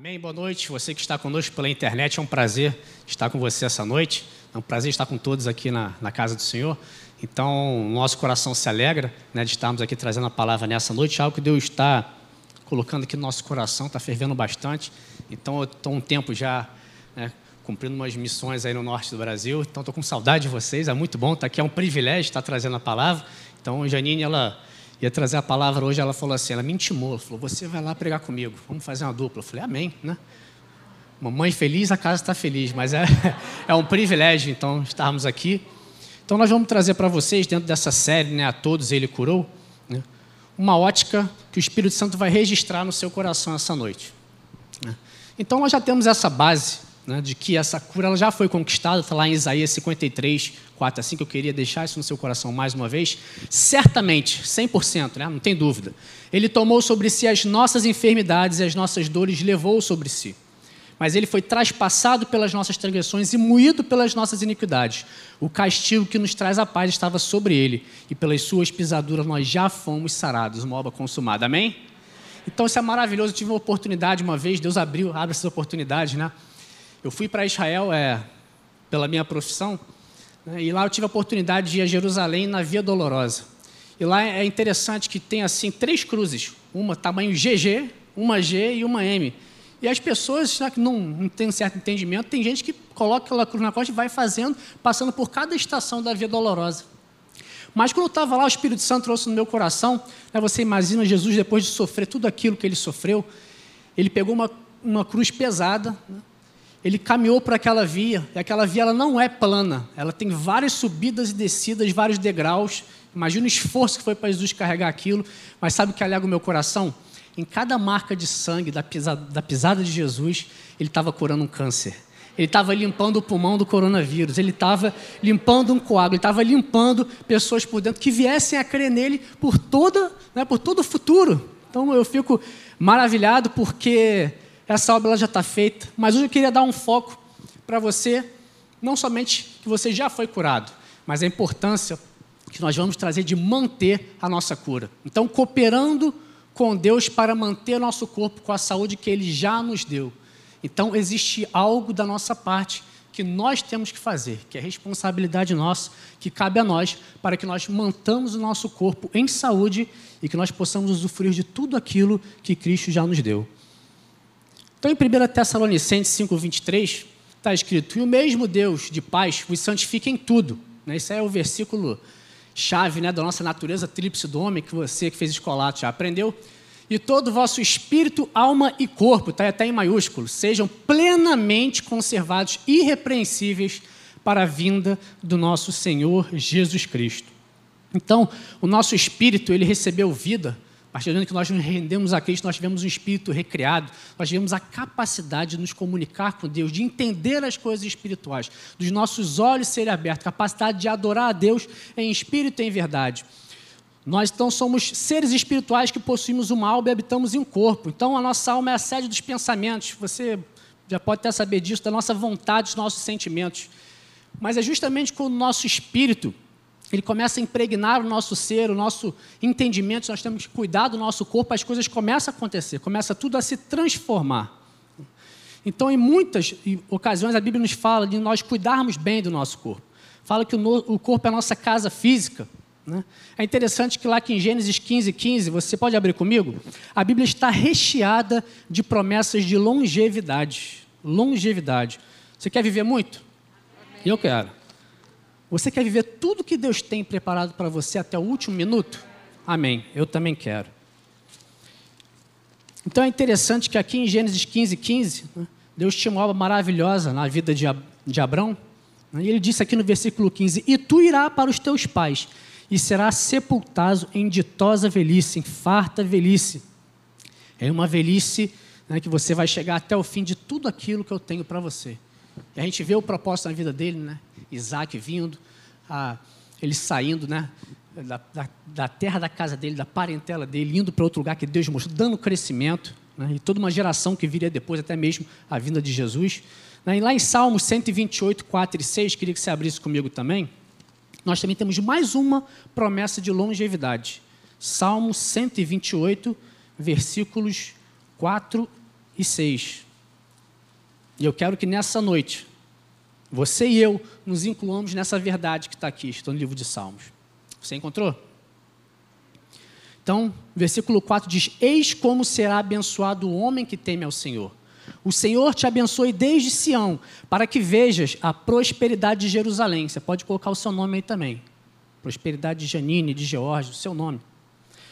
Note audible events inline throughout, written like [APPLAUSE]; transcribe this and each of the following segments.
Amém? Boa noite. Você que está conosco pela internet, é um prazer estar com você essa noite. É um prazer estar com todos aqui na, na casa do Senhor. Então, nosso coração se alegra né, de estarmos aqui trazendo a palavra nessa noite, algo que Deus está colocando aqui no nosso coração, está fervendo bastante. Então, eu estou um tempo já né, cumprindo umas missões aí no norte do Brasil, então estou com saudade de vocês, é muito bom estar aqui, é um privilégio estar trazendo a palavra. Então, Janine, ela ia trazer a palavra hoje, ela falou assim, ela me intimou, falou, você vai lá pregar comigo, vamos fazer uma dupla. Eu falei, amém, né? Mamãe feliz, a casa está feliz, mas é, [LAUGHS] é um privilégio, então, estarmos aqui. Então, nós vamos trazer para vocês, dentro dessa série, né, a todos ele curou, né, uma ótica que o Espírito Santo vai registrar no seu coração essa noite. Né. Então, nós já temos essa base né, de que essa cura ela já foi conquistada, está lá em Isaías 53, 4 assim que eu queria deixar isso no seu coração mais uma vez. Certamente, 100%, né, não tem dúvida. Ele tomou sobre si as nossas enfermidades e as nossas dores levou sobre si. Mas ele foi traspassado pelas nossas transgressões e moído pelas nossas iniquidades. O castigo que nos traz a paz estava sobre ele, e pelas suas pisaduras nós já fomos sarados, uma obra consumada. Amém? Então isso é maravilhoso. Eu tive uma oportunidade uma vez, Deus abriu, abre essas oportunidades, né? Eu fui para Israel é, pela minha profissão, né, e lá eu tive a oportunidade de ir a Jerusalém na Via Dolorosa. E lá é interessante que tem assim três cruzes, uma tamanho GG, uma G e uma M. E as pessoas já que não, não têm um certo entendimento, tem gente que coloca aquela cruz na costa e vai fazendo, passando por cada estação da Via Dolorosa. Mas quando eu estava lá, o Espírito Santo trouxe no meu coração, né, você imagina Jesus depois de sofrer tudo aquilo que ele sofreu, ele pegou uma, uma cruz pesada, né, ele caminhou por aquela via, e aquela via ela não é plana, ela tem várias subidas e descidas, vários degraus. Imagina o esforço que foi para Jesus carregar aquilo, mas sabe o que alega o meu coração? Em cada marca de sangue da pisada, da pisada de Jesus, ele estava curando um câncer. Ele estava limpando o pulmão do coronavírus, ele estava limpando um coágulo, ele estava limpando pessoas por dentro que viessem a crer nele por, toda, né, por todo o futuro. Então eu fico maravilhado porque essa obra já está feita, mas hoje eu queria dar um foco para você, não somente que você já foi curado, mas a importância que nós vamos trazer de manter a nossa cura. Então, cooperando com Deus para manter nosso corpo com a saúde que Ele já nos deu. Então, existe algo da nossa parte que nós temos que fazer, que é responsabilidade nossa, que cabe a nós, para que nós mantamos o nosso corpo em saúde e que nós possamos usufruir de tudo aquilo que Cristo já nos deu. Então, em 1 Tessalonicenses 5,23, está escrito: E o mesmo Deus de paz vos santifica em tudo. Né? Isso é o versículo chave né, da nossa natureza tríplice do homem, que você que fez escolato já aprendeu. E todo o vosso espírito, alma e corpo, está até em maiúsculo, sejam plenamente conservados, irrepreensíveis para a vinda do nosso Senhor Jesus Cristo. Então, o nosso espírito, ele recebeu vida a partir do momento que nós nos rendemos a Cristo, nós tivemos um espírito recriado, nós tivemos a capacidade de nos comunicar com Deus, de entender as coisas espirituais, dos nossos olhos serem abertos, capacidade de adorar a Deus em espírito e em verdade. Nós então somos seres espirituais que possuímos uma alma e habitamos em um corpo. Então a nossa alma é a sede dos pensamentos. Você já pode até saber disso, da nossa vontade, dos nossos sentimentos. Mas é justamente quando o nosso espírito ele começa a impregnar o nosso ser, o nosso entendimento, nós temos que cuidar do nosso corpo, as coisas começam a acontecer, começa tudo a se transformar. Então, em muitas ocasiões, a Bíblia nos fala de nós cuidarmos bem do nosso corpo. Fala que o, corpo é a nossa casa física. Né? É interessante que lá que em Gênesis 15, 15, você pode abrir comigo? A Bíblia está recheada de promessas de longevidade. Longevidade. Você quer viver muito? Eu quero. Você quer viver tudo que Deus tem preparado para você até o último minuto? Amém. Eu também quero. Então é interessante que aqui em Gênesis 15, 15, né, Deus tinha uma obra maravilhosa na vida de, de Abraão. Né, e ele disse aqui no versículo 15: E tu irás para os teus pais, e serás sepultado em ditosa velhice, em farta velhice. É uma velhice né, que você vai chegar até o fim de tudo aquilo que eu tenho para você. E a gente vê o propósito na vida dele, né? Isaac vindo, a, ele saindo, né? Da, da, da, terra da casa dele, da parentela dele, indo para outro lugar que Deus mostrou, dando crescimento, né? e toda uma geração que viria depois, até mesmo a vinda de Jesus. Né? E lá em Salmos 128, 4 e 6, queria que você abrisse comigo também, nós também temos mais uma promessa de longevidade. Salmo 128, versículos 4 e 6. E eu quero que nessa noite, você e eu nos incluamos nessa verdade que está aqui, está no livro de Salmos. Você encontrou? Então, versículo 4 diz: Eis como será abençoado o homem que teme ao Senhor. O Senhor te abençoe desde Sião, para que vejas a prosperidade de Jerusalém. Você pode colocar o seu nome aí também. Prosperidade de Janine, de George, o seu nome.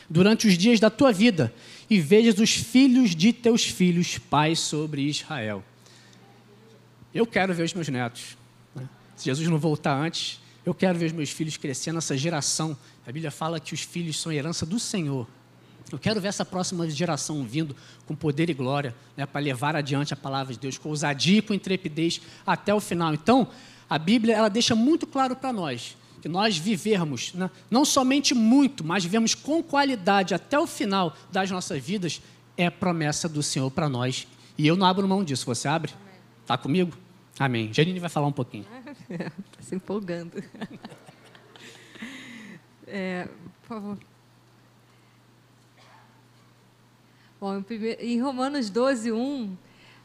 Durante os dias da tua vida, e vejas os filhos de teus filhos, pais sobre Israel. Eu quero ver os meus netos. Né? Se Jesus não voltar antes, eu quero ver os meus filhos crescendo, essa geração. A Bíblia fala que os filhos são herança do Senhor. Eu quero ver essa próxima geração vindo com poder e glória né, para levar adiante a palavra de Deus, com ousadia e com intrepidez até o final. Então, a Bíblia ela deixa muito claro para nós que nós vivermos, né, não somente muito, mas vivemos com qualidade até o final das nossas vidas, é promessa do Senhor para nós. E eu não abro mão disso. Você abre? Está comigo? Amém. Janine vai falar um pouquinho. Está [LAUGHS] se empolgando. [LAUGHS] É, por favor. Bom, em Romanos 12, 1,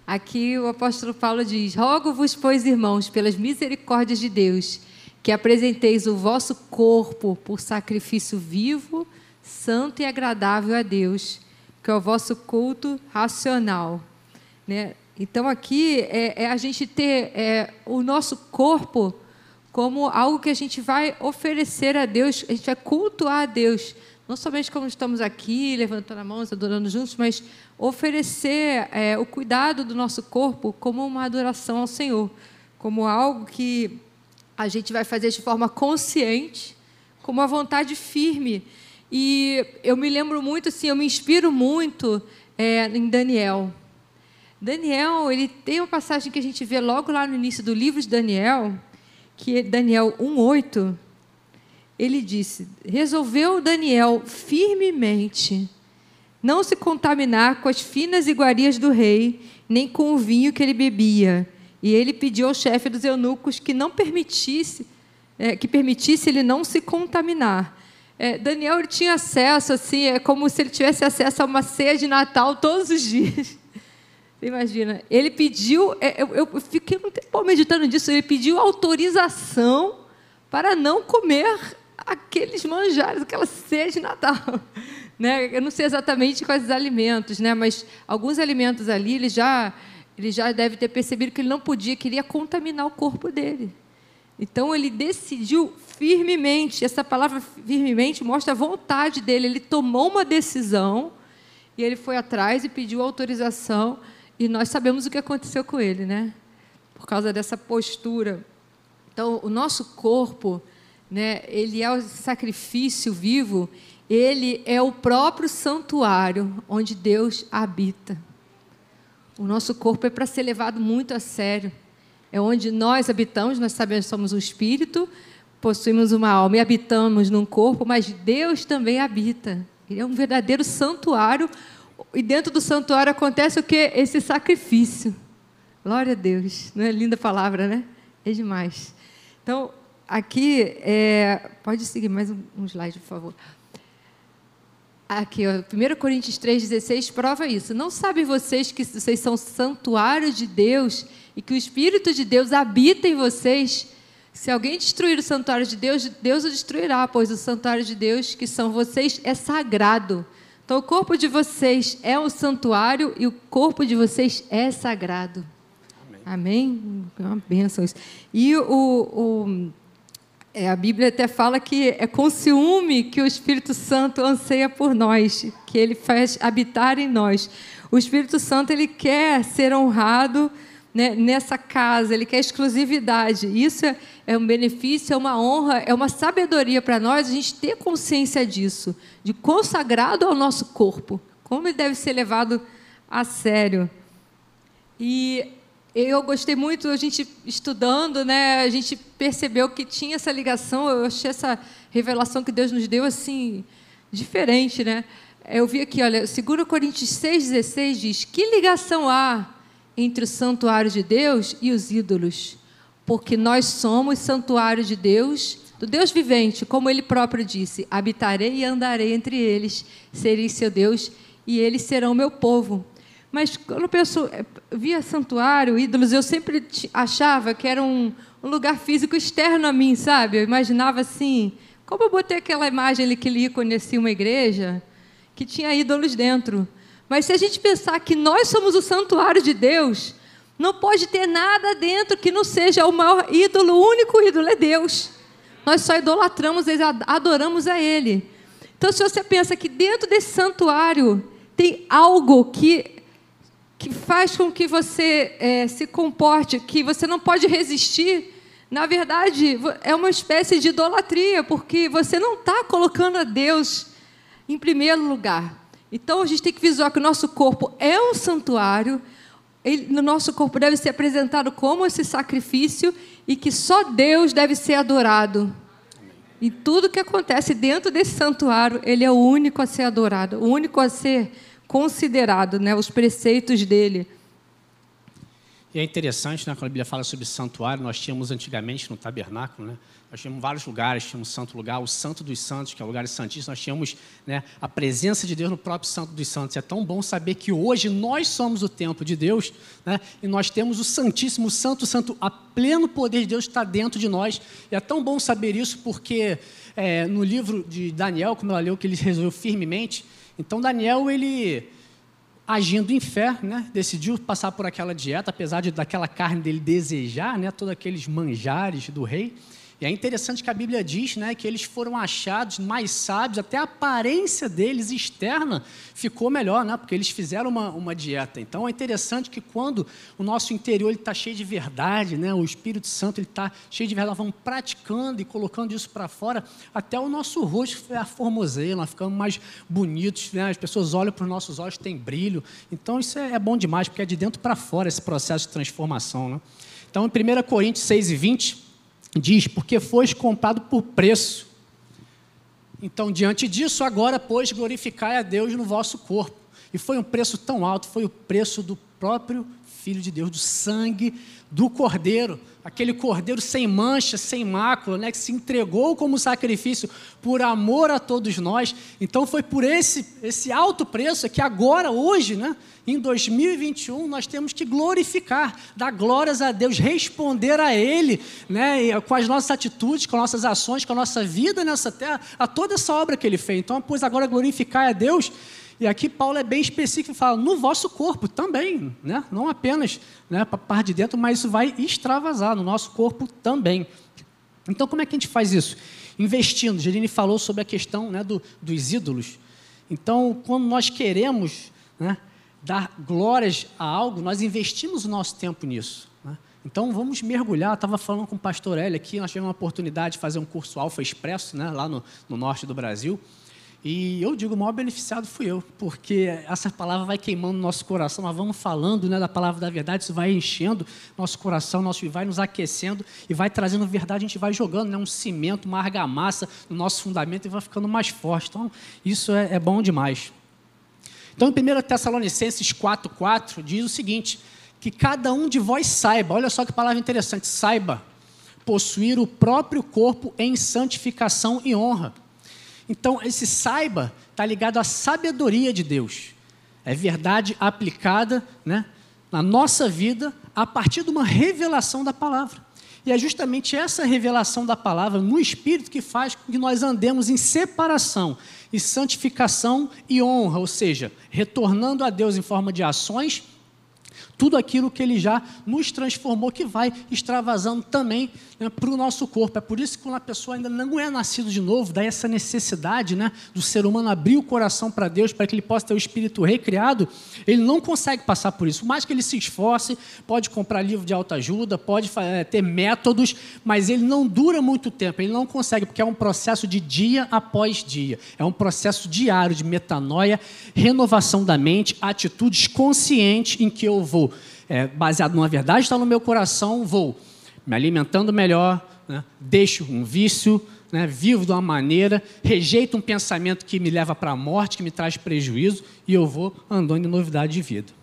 aqui o apóstolo Paulo diz: Rogo-vos, pois, irmãos, pelas misericórdias de Deus, que apresenteis o vosso corpo por sacrifício vivo, santo e agradável a Deus, que é o vosso culto racional. Né? Então, aqui é, é a gente ter é, o nosso corpo como algo que a gente vai oferecer a Deus, a gente vai cultuar a Deus. Não somente como estamos aqui, levantando a mão, adorando juntos, mas oferecer é, o cuidado do nosso corpo como uma adoração ao Senhor, como algo que a gente vai fazer de forma consciente, com uma vontade firme. E eu me lembro muito, assim, eu me inspiro muito é, em Daniel. Daniel, ele tem uma passagem que a gente vê logo lá no início do livro de Daniel, que é Daniel 1:8. Ele disse: "Resolveu Daniel firmemente não se contaminar com as finas iguarias do rei, nem com o vinho que ele bebia. E ele pediu ao chefe dos eunucos que não permitisse, é, que permitisse ele não se contaminar. É, Daniel tinha acesso, assim, é como se ele tivesse acesso a uma ceia de Natal todos os dias. Imagina, ele pediu, é, eu, eu fiquei um tempo meditando nisso, ele pediu autorização para não comer aqueles manjares, aquela ceia de Natal. [LAUGHS] Né? Eu não sei exatamente quais alimentos, né? mas alguns alimentos ali ele já, ele já deve ter percebido que ele não podia, queria contaminar o corpo dele. Então ele decidiu firmemente, essa palavra firmemente mostra a vontade dele, ele tomou uma decisão e ele foi atrás e pediu autorização e nós sabemos o que aconteceu com ele, né? Por causa dessa postura. Então, o nosso corpo, né, ele é o sacrifício vivo, ele é o próprio santuário onde Deus habita. O nosso corpo é para ser levado muito a sério. É onde nós habitamos, nós sabemos que somos um espírito, possuímos uma alma e habitamos num corpo, mas Deus também habita. Ele é um verdadeiro santuário e dentro do santuário acontece o que? Esse sacrifício. Glória a Deus. Não é linda palavra, né? É demais. Então, aqui, é... pode seguir mais um, um slide, por favor. Aqui, ó, 1 Coríntios 3,16 prova isso. Não sabem vocês que vocês são santuário de Deus e que o Espírito de Deus habita em vocês? Se alguém destruir o santuário de Deus, Deus o destruirá, pois o santuário de Deus, que são vocês, é sagrado. Então, o corpo de vocês é um santuário e o corpo de vocês é sagrado. Amém? Amém? É uma bênção isso. E o, o é, a Bíblia até fala que é com ciúme que o Espírito Santo anseia por nós, que ele faz habitar em nós. O Espírito Santo ele quer ser honrado né, nessa casa, ele quer exclusividade. Isso é, é um benefício, é uma honra, é uma sabedoria para nós a gente ter consciência disso, de consagrado ao nosso corpo, como ele deve ser levado a sério. E eu gostei muito, a gente estudando, né, a gente percebeu que tinha essa ligação, eu achei essa revelação que Deus nos deu assim, diferente, né? Eu vi aqui, olha, 2 Coríntios 6,16 diz: Que ligação há entre o santuário de Deus e os ídolos, porque nós somos santuário de Deus, do Deus vivente, como ele próprio disse: habitarei e andarei entre eles, serei seu Deus e eles serão meu povo. Mas quando eu penso, eh, via santuário, ídolos, eu sempre achava que era um, um lugar físico externo a mim, sabe? Eu imaginava assim, como eu botei aquela imagem ali que ele conhecia uma igreja que tinha ídolos dentro. Mas se a gente pensar que nós somos o santuário de Deus, não pode ter nada dentro que não seja o maior ídolo, o único ídolo é Deus. Nós só idolatramos, adoramos a Ele. Então, se você pensa que dentro desse santuário tem algo que, que faz com que você é, se comporte, que você não pode resistir, na verdade, é uma espécie de idolatria, porque você não está colocando a Deus em primeiro lugar. Então, a gente tem que visualizar que o nosso corpo é um santuário, ele, no nosso corpo deve ser apresentado como esse sacrifício e que só Deus deve ser adorado. E tudo que acontece dentro desse santuário, ele é o único a ser adorado, o único a ser considerado, né, os preceitos dele. E é interessante, né, quando a Bíblia fala sobre santuário, nós tínhamos antigamente no tabernáculo, né, nós tínhamos vários lugares, tínhamos um santo lugar, o Santo dos Santos, que é o lugar santíssimo, nós tínhamos né, a presença de Deus no próprio Santo dos Santos. É tão bom saber que hoje nós somos o templo de Deus né, e nós temos o Santíssimo, o Santo, Santo, a pleno poder de Deus está dentro de nós. E é tão bom saber isso porque é, no livro de Daniel, como ela leu, que ele [LAUGHS] resolveu firmemente, então Daniel, ele agindo em fé, né, decidiu passar por aquela dieta, apesar de daquela carne dele desejar, né, todos aqueles manjares do rei. E é interessante que a Bíblia diz né, que eles foram achados mais sábios, até a aparência deles externa ficou melhor, né, porque eles fizeram uma, uma dieta. Então é interessante que quando o nosso interior está cheio de verdade, né, o Espírito Santo está cheio de verdade, vamos praticando e colocando isso para fora, até o nosso rosto é formoseia, nós ficamos mais bonitos, né, as pessoas olham para os nossos olhos, tem brilho. Então isso é, é bom demais, porque é de dentro para fora esse processo de transformação. Né? Então, em 1 Coríntios 6 e 20, diz: Porque foste comprado por preço. Então, diante disso, agora, pois, glorificai a Deus no vosso corpo. E foi um preço tão alto, foi o preço do próprio Filho de Deus, do sangue do Cordeiro, aquele Cordeiro sem mancha, sem mácula, né, que se entregou como sacrifício por amor a todos nós. Então foi por esse, esse alto preço que agora, hoje, né, em 2021, nós temos que glorificar, dar glórias a Deus, responder a Ele, né, com as nossas atitudes, com as nossas ações, com a nossa vida nessa terra, a toda essa obra que Ele fez. Então, pois agora glorificar a Deus e aqui Paulo é bem específico fala, no vosso corpo também, né? não apenas né, para a parte de dentro, mas isso vai extravasar no nosso corpo também. Então, como é que a gente faz isso? Investindo. Gerine falou sobre a questão né, do, dos ídolos. Então, quando nós queremos né, dar glórias a algo, nós investimos o nosso tempo nisso. Né? Então, vamos mergulhar. Estava falando com o pastor Hélio aqui, nós tivemos uma oportunidade de fazer um curso Alfa Expresso, né, lá no, no norte do Brasil. E eu digo, o maior beneficiado fui eu, porque essa palavra vai queimando nosso coração, nós vamos falando né, da palavra da verdade, isso vai enchendo nosso coração, nosso, vai nos aquecendo e vai trazendo verdade, a gente vai jogando né, um cimento, uma argamassa no nosso fundamento e vai ficando mais forte. Então, isso é, é bom demais. Então, em 1 Tessalonicenses 4,4 diz o seguinte: que cada um de vós saiba, olha só que palavra interessante, saiba possuir o próprio corpo em santificação e honra então, esse saiba está ligado à sabedoria de Deus. É verdade aplicada né, na nossa vida a partir de uma revelação da palavra. E é justamente essa revelação da palavra no Espírito que faz com que nós andemos em separação e santificação e honra, ou seja, retornando a Deus em forma de ações tudo aquilo que ele já nos transformou, que vai extravasando também né, para o nosso corpo. É por isso que quando a pessoa ainda não é nascido de novo, dá essa necessidade né, do ser humano abrir o coração para Deus, para que ele possa ter o espírito recriado, ele não consegue passar por isso. Por mais que ele se esforce, pode comprar livro de autoajuda, pode é, ter métodos, mas ele não dura muito tempo, ele não consegue, porque é um processo de dia após dia. É um processo diário de metanoia, renovação da mente, atitudes conscientes em que eu vou vou, é, baseado numa verdade está no meu coração, vou me alimentando melhor, né? deixo um vício, né? vivo de uma maneira, rejeito um pensamento que me leva para a morte, que me traz prejuízo, e eu vou andando em novidade de vida.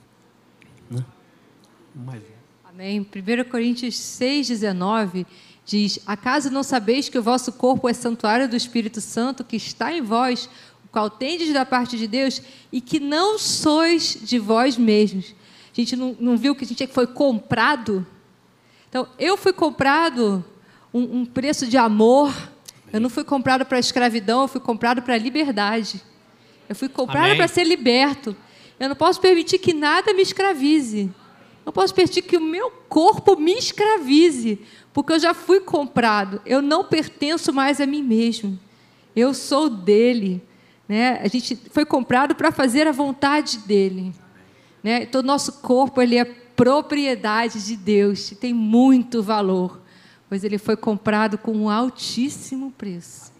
Né? Amém. 1 Coríntios 6,19 diz: Acaso não sabeis que o vosso corpo é santuário do Espírito Santo que está em vós, qual tendes da parte de Deus, e que não sois de vós mesmos. A gente não, não viu que a gente foi comprado? Então, eu fui comprado um, um preço de amor. Eu não fui comprado para a escravidão, eu fui comprado para a liberdade. Eu fui comprado para ser liberto. Eu não posso permitir que nada me escravize. Não posso permitir que o meu corpo me escravize, porque eu já fui comprado. Eu não pertenço mais a mim mesmo. Eu sou dele. Né? A gente foi comprado para fazer a vontade dele. Né? Então, nosso corpo ele é propriedade de Deus, tem muito valor, pois ele foi comprado com um altíssimo preço.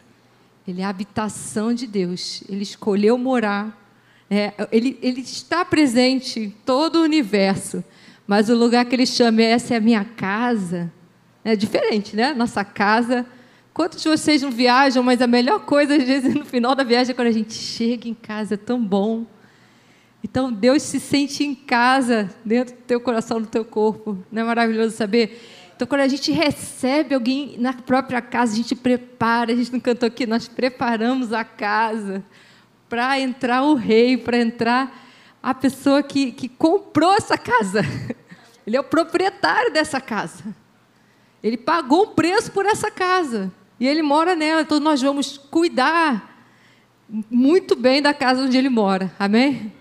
Ele é a habitação de Deus, ele escolheu morar, é, ele, ele está presente em todo o universo, mas o lugar que ele chama é essa é a minha casa, é diferente, né? Nossa casa. Quantos de vocês não viajam, mas a melhor coisa, às vezes, no final da viagem é quando a gente chega em casa, é tão bom. Então, Deus se sente em casa, dentro do teu coração, do teu corpo. Não é maravilhoso saber? Então, quando a gente recebe alguém na própria casa, a gente prepara, a gente não cantou aqui, nós preparamos a casa para entrar o rei, para entrar a pessoa que, que comprou essa casa. [LAUGHS] Ele é o proprietário dessa casa. Ele pagou um preço por essa casa. E ele mora nela. Então nós vamos cuidar muito bem da casa onde ele mora. Amém?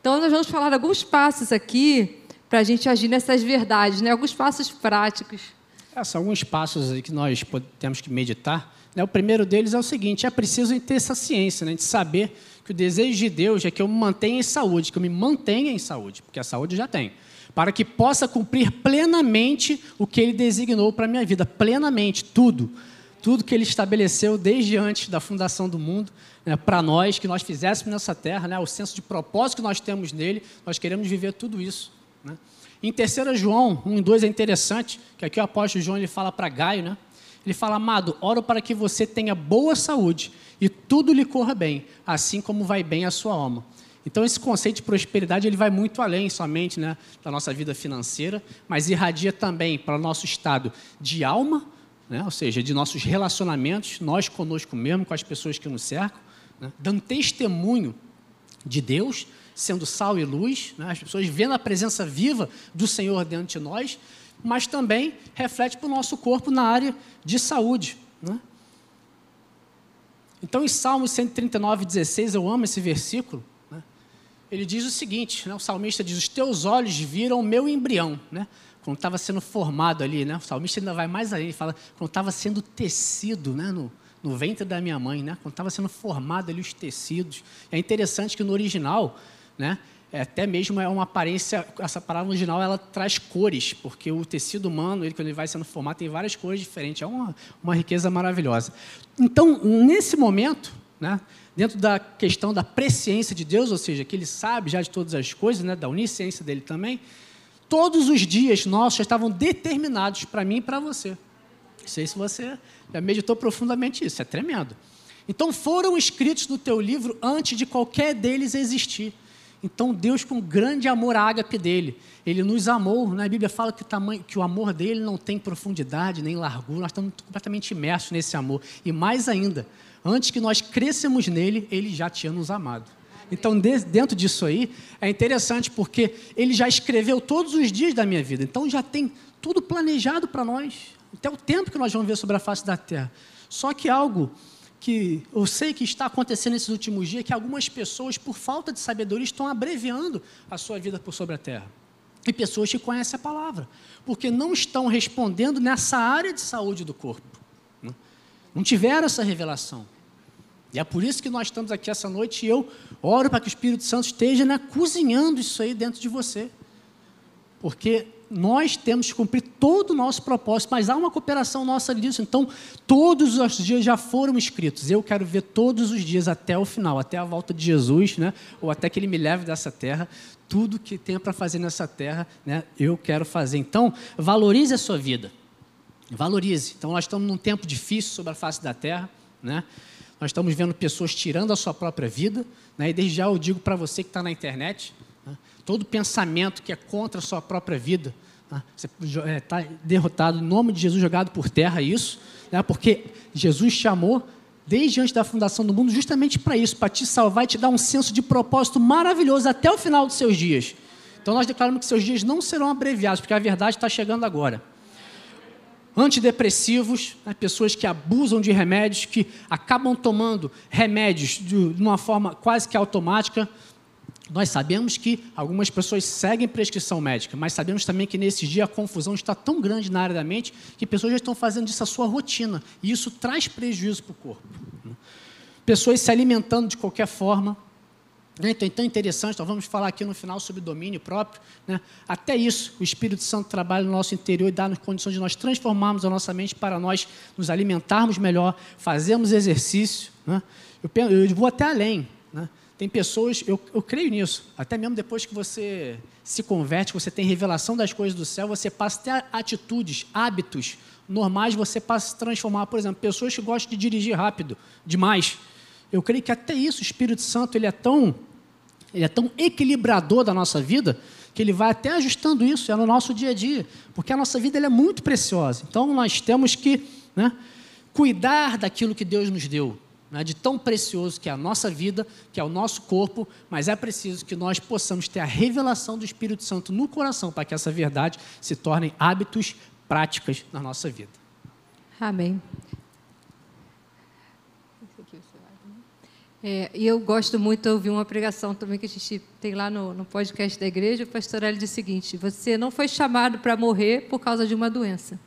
Então nós vamos falar alguns passos aqui para a gente agir nessas verdades, né? alguns passos práticos. É, são alguns passos que nós temos que meditar. Né? O primeiro deles é o seguinte: é preciso ter essa ciência, né? de saber que o desejo de Deus é que eu me mantenha em saúde, que eu me mantenha em saúde, porque a saúde já tem para que possa cumprir plenamente o que ele designou para a minha vida, plenamente, tudo. Tudo que ele estabeleceu desde antes da fundação do mundo, né, para nós, que nós fizéssemos nessa terra, né, o senso de propósito que nós temos nele, nós queremos viver tudo isso. Né. Em 3 João 1 e 2 é interessante, que aqui o apóstolo João ele fala para Gaio, né, ele fala, amado, oro para que você tenha boa saúde e tudo lhe corra bem, assim como vai bem a sua alma. Então esse conceito de prosperidade ele vai muito além somente né, da nossa vida financeira, mas irradia também para o nosso estado de alma, né, ou seja, de nossos relacionamentos, nós conosco mesmo, com as pessoas que nos cercam, né, dando testemunho de Deus, sendo sal e luz, né, as pessoas vendo a presença viva do Senhor dentro de nós, mas também reflete para o nosso corpo na área de saúde. Né? Então, em Salmos 139, 16, eu amo esse versículo, ele diz o seguinte, né, o salmista diz, os teus olhos viram o meu embrião, né? Quando estava sendo formado ali, né? o salmista ainda vai mais além, ele fala, quando estava sendo tecido né? no, no ventre da minha mãe, né? quando estava sendo formado ali os tecidos. É interessante que no original, né? É, até mesmo é uma aparência, essa palavra original ela traz cores, porque o tecido humano, ele, quando ele vai sendo formado, tem várias cores diferentes, é uma, uma riqueza maravilhosa. Então, nesse momento, né, dentro da questão da presciência de Deus, ou seja, que Ele sabe já de todas as coisas, né, da onisciência dele também, todos os dias nossos estavam determinados para mim e para você. Não sei se você já meditou profundamente isso, é tremendo. Então foram escritos no teu livro antes de qualquer deles existir. Então Deus, com grande amor à ágape dele, ele nos amou. Né? A Bíblia fala que o, tamanho, que o amor dele não tem profundidade nem largura, nós estamos completamente imersos nesse amor. E mais ainda, Antes que nós crescemos nele, ele já tinha nos amado. Então, dentro disso aí, é interessante porque ele já escreveu todos os dias da minha vida. Então, já tem tudo planejado para nós, até o tempo que nós vamos ver sobre a face da terra. Só que algo que eu sei que está acontecendo nesses últimos dias, é que algumas pessoas, por falta de sabedoria, estão abreviando a sua vida por sobre a terra. E pessoas que conhecem a palavra, porque não estão respondendo nessa área de saúde do corpo. Não tiveram essa revelação. E é por isso que nós estamos aqui essa noite e eu oro para que o Espírito Santo esteja né, cozinhando isso aí dentro de você. Porque nós temos que cumprir todo o nosso propósito, mas há uma cooperação nossa nisso. Então, todos os dias já foram escritos. Eu quero ver todos os dias até o final, até a volta de Jesus, né? ou até que Ele me leve dessa terra. Tudo que tem para fazer nessa terra, né? eu quero fazer. Então, valorize a sua vida. Valorize. Então, nós estamos num tempo difícil sobre a face da terra, né? Nós estamos vendo pessoas tirando a sua própria vida, né? E desde já eu digo para você que está na internet, né? todo pensamento que é contra a sua própria vida, né? você está derrotado em nome de Jesus, jogado por terra, isso, né? Porque Jesus chamou desde antes da fundação do mundo, justamente para isso, para te salvar e te dar um senso de propósito maravilhoso até o final dos seus dias. Então nós declaramos que seus dias não serão abreviados, porque a verdade está chegando agora. Antidepressivos, né, pessoas que abusam de remédios, que acabam tomando remédios de, de uma forma quase que automática. Nós sabemos que algumas pessoas seguem prescrição médica, mas sabemos também que nesses dias a confusão está tão grande na área da mente que pessoas já estão fazendo disso a sua rotina. E isso traz prejuízo para o corpo pessoas se alimentando de qualquer forma. Né? Então, é tão interessante, nós vamos falar aqui no final sobre domínio próprio. Né? Até isso, o Espírito Santo trabalha no nosso interior e dá-nos condições de nós transformarmos a nossa mente para nós nos alimentarmos melhor, fazermos exercício. Né? Eu, eu, vou até além. Né? Tem pessoas, eu, eu creio nisso, até mesmo depois que você se converte, você tem revelação das coisas do céu, você passa a ter atitudes, hábitos normais, você passa a se transformar. Por exemplo, pessoas que gostam de dirigir rápido, demais eu creio que até isso o Espírito Santo ele é tão ele é tão equilibrador da nossa vida que ele vai até ajustando isso é no nosso dia a dia, porque a nossa vida é muito preciosa. Então nós temos que né, cuidar daquilo que Deus nos deu, né, de tão precioso que é a nossa vida, que é o nosso corpo, mas é preciso que nós possamos ter a revelação do Espírito Santo no coração para que essa verdade se torne hábitos, práticas na nossa vida. Amém. É, e eu gosto muito de ouvir uma pregação também que a gente tem lá no, no podcast da igreja. O pastor Hélio diz o seguinte: Você não foi chamado para morrer por causa de uma doença,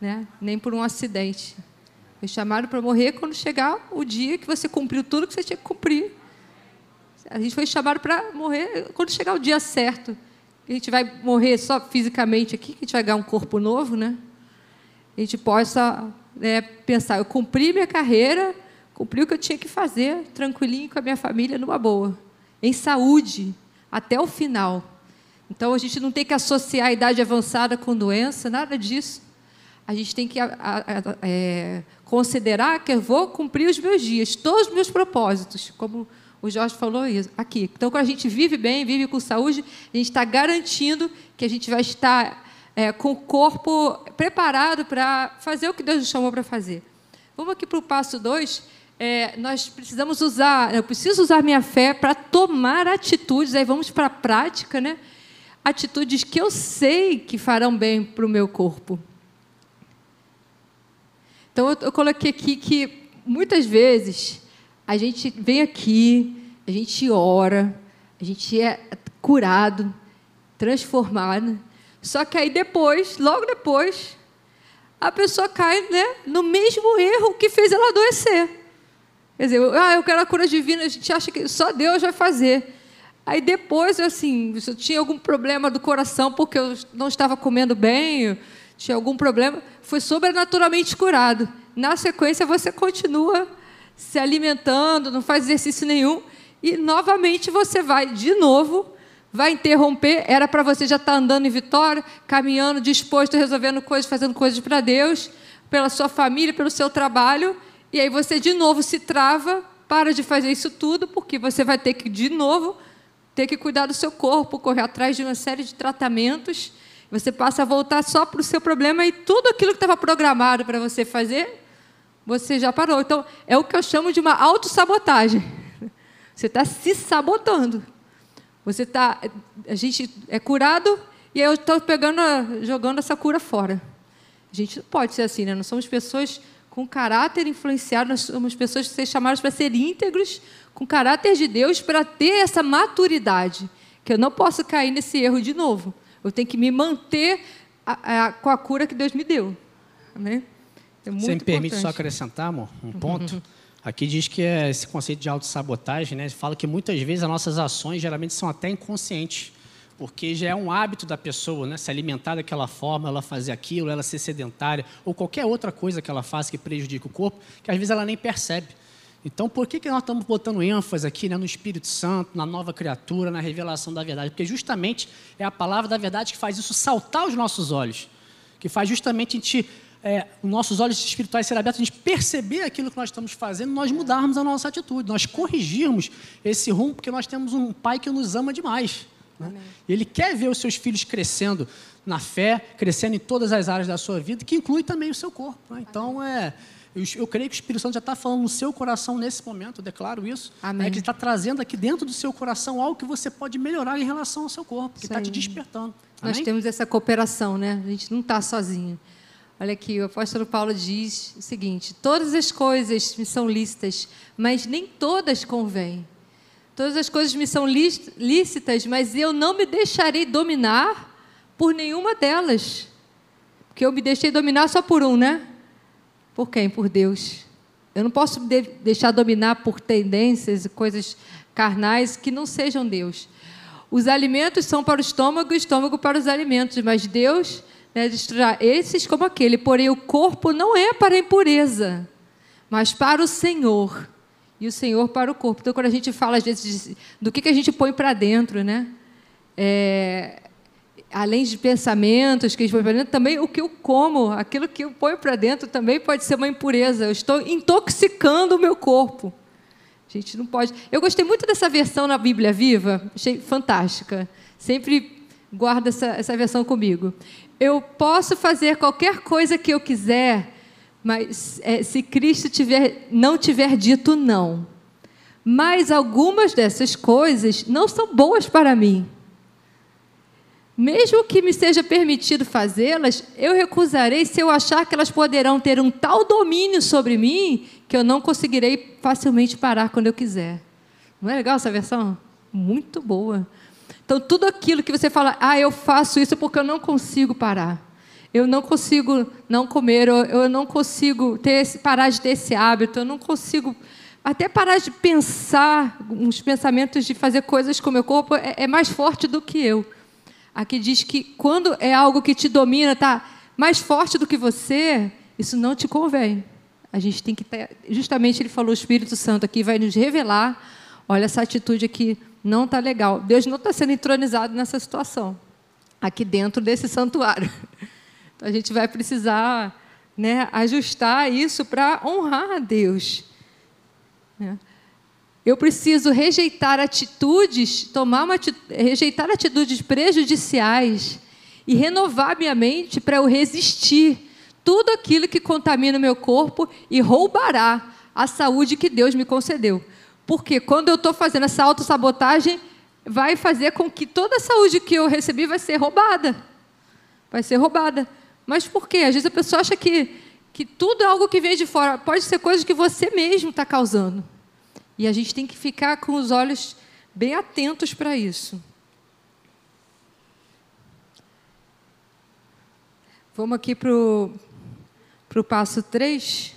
né? nem por um acidente. Foi chamado para morrer quando chegar o dia que você cumpriu tudo que você tinha que cumprir. A gente foi chamado para morrer quando chegar o dia certo. A gente vai morrer só fisicamente aqui, que a gente vai ganhar um corpo novo, né? A gente possa né, pensar: eu cumpri minha carreira Cumpri o que eu tinha que fazer, tranquilinho com a minha família, numa boa. Em saúde, até o final. Então, a gente não tem que associar a idade avançada com doença, nada disso. A gente tem que a, a, a, é, considerar que eu vou cumprir os meus dias, todos os meus propósitos, como o Jorge falou aqui. Então, quando a gente vive bem, vive com saúde, a gente está garantindo que a gente vai estar é, com o corpo preparado para fazer o que Deus nos chamou para fazer. Vamos aqui para o passo 2, é, nós precisamos usar, eu preciso usar minha fé para tomar atitudes, aí vamos para a prática, né? Atitudes que eu sei que farão bem para o meu corpo. Então, eu, eu coloquei aqui que muitas vezes a gente vem aqui, a gente ora, a gente é curado, transformado, só que aí depois, logo depois, a pessoa cai né, no mesmo erro que fez ela adoecer. Quer dizer, ah, eu quero a cura divina, a gente acha que só Deus vai fazer. Aí depois, assim, eu tinha algum problema do coração porque eu não estava comendo bem, tinha algum problema, foi sobrenaturalmente curado. Na sequência, você continua se alimentando, não faz exercício nenhum, e novamente você vai de novo, vai interromper. Era para você já estar tá andando em vitória, caminhando, disposto, resolvendo coisas, fazendo coisas para Deus, pela sua família, pelo seu trabalho e aí você de novo se trava, para de fazer isso tudo, porque você vai ter que, de novo, ter que cuidar do seu corpo, correr atrás de uma série de tratamentos. Você passa a voltar só para o seu problema e tudo aquilo que estava programado para você fazer, você já parou. Então, é o que eu chamo de uma autossabotagem. Você está se sabotando. Você está. A gente é curado e eu estou pegando, jogando essa cura fora. A gente não pode ser assim, né? Nós somos pessoas com caráter influenciado, nós somos pessoas que são chamadas para ser íntegros, com caráter de Deus, para ter essa maturidade, que eu não posso cair nesse erro de novo. Eu tenho que me manter a, a, com a cura que Deus me deu. Amém? É Você me permite só acrescentar, amor, um ponto? Aqui diz que é esse conceito de autossabotagem, né? Fala que muitas vezes as nossas ações geralmente são até inconscientes porque já é um hábito da pessoa, né? Se alimentar daquela forma, ela fazer aquilo, ela ser sedentária, ou qualquer outra coisa que ela faça que prejudique o corpo, que às vezes ela nem percebe. Então, por que, que nós estamos botando ênfase aqui né, no Espírito Santo, na nova criatura, na revelação da verdade? Porque justamente é a palavra da verdade que faz isso saltar os nossos olhos, que faz justamente a gente, é, os nossos olhos espirituais serem abertos, a gente perceber aquilo que nós estamos fazendo, nós mudarmos a nossa atitude, nós corrigirmos esse rumo, porque nós temos um Pai que nos ama demais. Né? Ele quer ver os seus filhos crescendo na fé, crescendo em todas as áreas da sua vida, que inclui também o seu corpo. Né? Então, é, eu, eu creio que o Espírito Santo já está falando no seu coração nesse momento, eu declaro isso. Amém. É que ele está trazendo aqui dentro do seu coração algo que você pode melhorar em relação ao seu corpo, que está te despertando. Nós Amém? temos essa cooperação, né? A gente não está sozinho. Olha aqui, o apóstolo Paulo diz o seguinte: todas as coisas me são lícitas, mas nem todas convêm. Todas as coisas me são lí- lícitas, mas eu não me deixarei dominar por nenhuma delas. Porque eu me deixei dominar só por um, né? Por quem? Por Deus. Eu não posso de- deixar dominar por tendências e coisas carnais que não sejam Deus. Os alimentos são para o estômago o estômago para os alimentos, mas Deus né, destruirá esses como aquele. Porém, o corpo não é para a impureza, mas para o Senhor. E o Senhor para o corpo. Então, quando a gente fala, às vezes, do que, que a gente põe para dentro, né? É, além de pensamentos que a gente põe para dentro, também o que eu como, aquilo que eu ponho para dentro também pode ser uma impureza. Eu estou intoxicando o meu corpo. A gente não pode. Eu gostei muito dessa versão na Bíblia Viva, achei fantástica. Sempre guardo essa, essa versão comigo. Eu posso fazer qualquer coisa que eu quiser, mas é, se Cristo tiver, não tiver dito não. Mas algumas dessas coisas não são boas para mim. Mesmo que me seja permitido fazê-las, eu recusarei se eu achar que elas poderão ter um tal domínio sobre mim que eu não conseguirei facilmente parar quando eu quiser. Não é legal essa versão? Muito boa. Então, tudo aquilo que você fala, ah, eu faço isso porque eu não consigo parar. Eu não consigo não comer, eu não consigo ter esse, parar de ter esse hábito, eu não consigo até parar de pensar, uns pensamentos de fazer coisas com o meu corpo é, é mais forte do que eu. Aqui diz que quando é algo que te domina, tá mais forte do que você, isso não te convém. A gente tem que ter, justamente ele falou, o Espírito Santo aqui vai nos revelar, olha essa atitude aqui não está legal. Deus não está sendo entronizado nessa situação, aqui dentro desse santuário. [LAUGHS] Então a gente vai precisar né, ajustar isso para honrar a Deus. né? Eu preciso rejeitar atitudes, tomar uma ati- rejeitar atitudes prejudiciais e renovar minha mente para eu resistir tudo aquilo que contamina o meu corpo e roubará a saúde que Deus me concedeu. Porque quando eu estou fazendo essa autossabotagem, vai fazer com que toda a saúde que eu recebi vai ser roubada. Vai ser roubada. Mas por quê? Às vezes a pessoa acha que, que tudo é algo que vem de fora. Pode ser coisa que você mesmo está causando. E a gente tem que ficar com os olhos bem atentos para isso. Vamos aqui para o passo 3.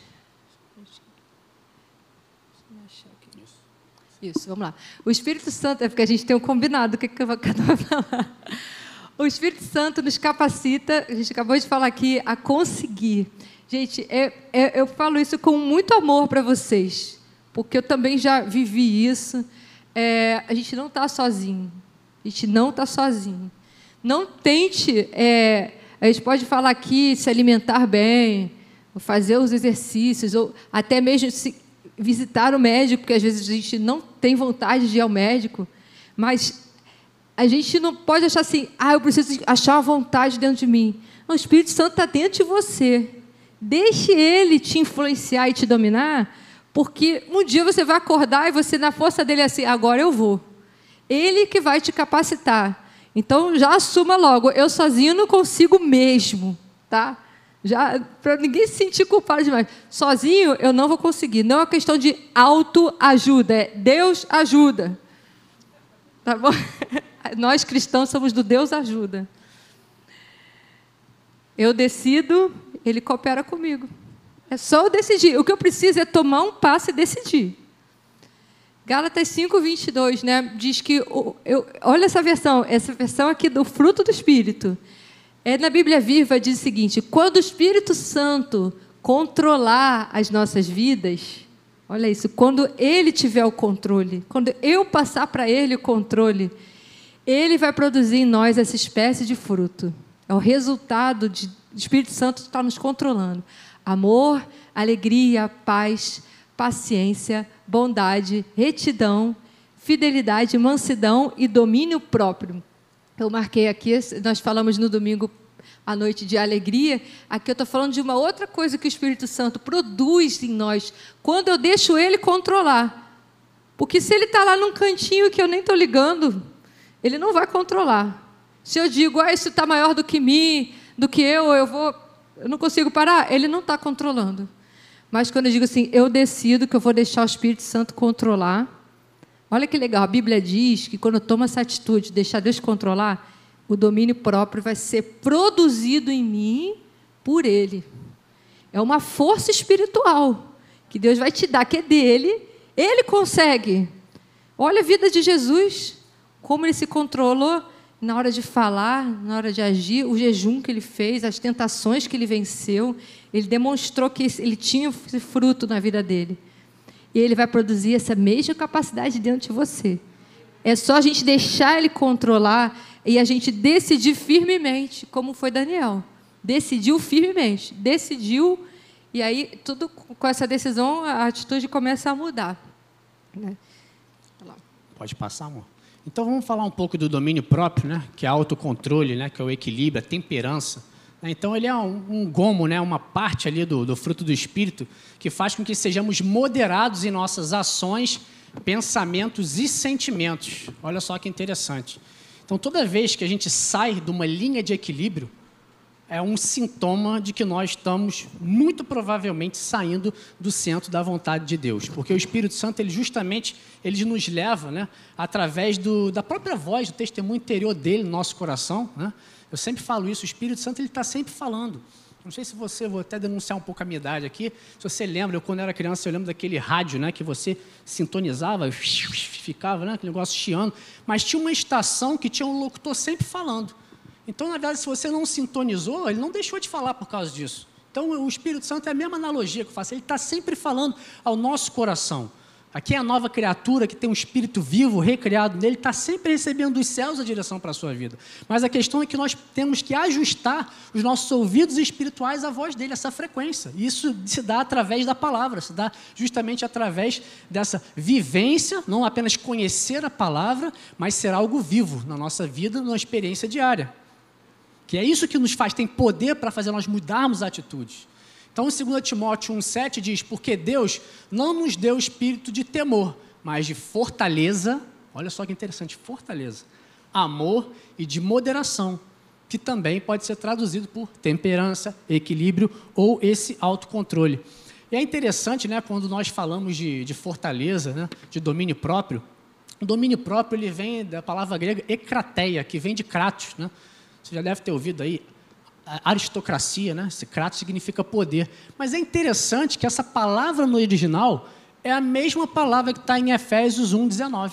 Isso, vamos lá. O Espírito Santo, é porque a gente tem um combinado, o que, que [LAUGHS] cada um vai falar. O Espírito Santo nos capacita, a gente acabou de falar aqui, a conseguir. Gente, é- é- eu falo isso com muito amor para vocês, porque eu também já vivi isso. É, a gente não está sozinho. A gente não está sozinho. Não tente. é, a gente pode falar aqui se alimentar bem, fazer os exercícios, ou até mesmo se visitar o médico, porque às vezes a gente não tem vontade de ir ao médico, mas a gente não pode achar assim, ah, eu preciso achar uma vontade dentro de mim. Não, o Espírito Santo está dentro de você. Deixe ele te influenciar e te dominar, porque um dia você vai acordar e você, na força dele, é assim, agora eu vou. Ele que vai te capacitar. Então já assuma logo, eu sozinho não consigo mesmo, tá? Já para ninguém se sentir culpado demais. Sozinho eu não vou conseguir. Não é uma questão de autoajuda, é Deus ajuda. Tá bom? [LAUGHS] Nós cristãos somos do Deus ajuda. Eu decido, ele coopera comigo. É só eu decidir. O que eu preciso é tomar um passo e decidir. Gálatas 5, 22, né? Diz que. Eu, olha essa versão, essa versão aqui do fruto do Espírito. É na Bíblia Viva diz o seguinte: quando o Espírito Santo controlar as nossas vidas, olha isso, quando ele tiver o controle, quando eu passar para ele o controle, ele vai produzir em nós essa espécie de fruto. É o resultado de Espírito Santo estar nos controlando. Amor, alegria, paz, paciência, bondade, retidão, fidelidade, mansidão e domínio próprio. Eu marquei aqui, nós falamos no domingo a noite de alegria, aqui eu estou falando de uma outra coisa que o Espírito Santo produz em nós, quando eu deixo ele controlar. Porque se ele está lá num cantinho que eu nem estou ligando, ele não vai controlar. Se eu digo, ah, isso está maior do que mim, do que eu, eu vou, eu não consigo parar, ele não está controlando. Mas quando eu digo assim, eu decido que eu vou deixar o Espírito Santo controlar, olha que legal, a Bíblia diz que quando eu tomo essa atitude, de deixar Deus controlar, o domínio próprio vai ser produzido em mim por Ele. É uma força espiritual que Deus vai te dar, que é dele. Ele consegue. Olha a vida de Jesus, como ele se controlou na hora de falar, na hora de agir, o jejum que ele fez, as tentações que ele venceu. Ele demonstrou que ele tinha esse fruto na vida dele. E ele vai produzir essa mesma capacidade dentro de você. É só a gente deixar ele controlar e a gente decidir firmemente, como foi Daniel. Decidiu firmemente, decidiu, e aí tudo com essa decisão a atitude começa a mudar. Né? Pode passar, amor. Então vamos falar um pouco do domínio próprio, né? que é autocontrole, né? que é o equilíbrio, a temperança. Então ele é um, um gomo, né? uma parte ali do, do fruto do Espírito que faz com que sejamos moderados em nossas ações, pensamentos e sentimentos. Olha só que interessante. Então, toda vez que a gente sai de uma linha de equilíbrio, é um sintoma de que nós estamos muito provavelmente saindo do centro da vontade de Deus, porque o Espírito Santo ele justamente ele nos leva, né, através do, da própria voz, do testemunho interior dele no nosso coração. Né? Eu sempre falo isso, o Espírito Santo ele está sempre falando. Não sei se você, vou até denunciar um pouco a minha idade aqui. Se você lembra, eu quando era criança, eu lembro daquele rádio, né, que você sintonizava, ficava, né, aquele negócio chiando. Mas tinha uma estação que tinha um locutor sempre falando. Então, na verdade, se você não sintonizou, ele não deixou de falar por causa disso. Então, o Espírito Santo é a mesma analogia que eu faço. Ele está sempre falando ao nosso coração. Aqui é a nova criatura que tem um espírito vivo, recriado nele, está sempre recebendo dos céus a direção para a sua vida. Mas a questão é que nós temos que ajustar os nossos ouvidos espirituais à voz dele, essa frequência. E isso se dá através da palavra, se dá justamente através dessa vivência, não apenas conhecer a palavra, mas ser algo vivo na nossa vida, numa experiência diária. Que é isso que nos faz, tem poder para fazer nós mudarmos atitudes. Então, em 2 Timóteo 1,7 diz: Porque Deus não nos deu espírito de temor, mas de fortaleza, olha só que interessante, fortaleza, amor e de moderação, que também pode ser traduzido por temperança, equilíbrio ou esse autocontrole. E é interessante, né, quando nós falamos de, de fortaleza, né, de domínio próprio, o domínio próprio ele vem da palavra grega ekrateia, que vem de kratos, né? Você já deve ter ouvido aí, aristocracia, né? Kratos significa poder. Mas é interessante que essa palavra no original é a mesma palavra que está em Efésios 1,19.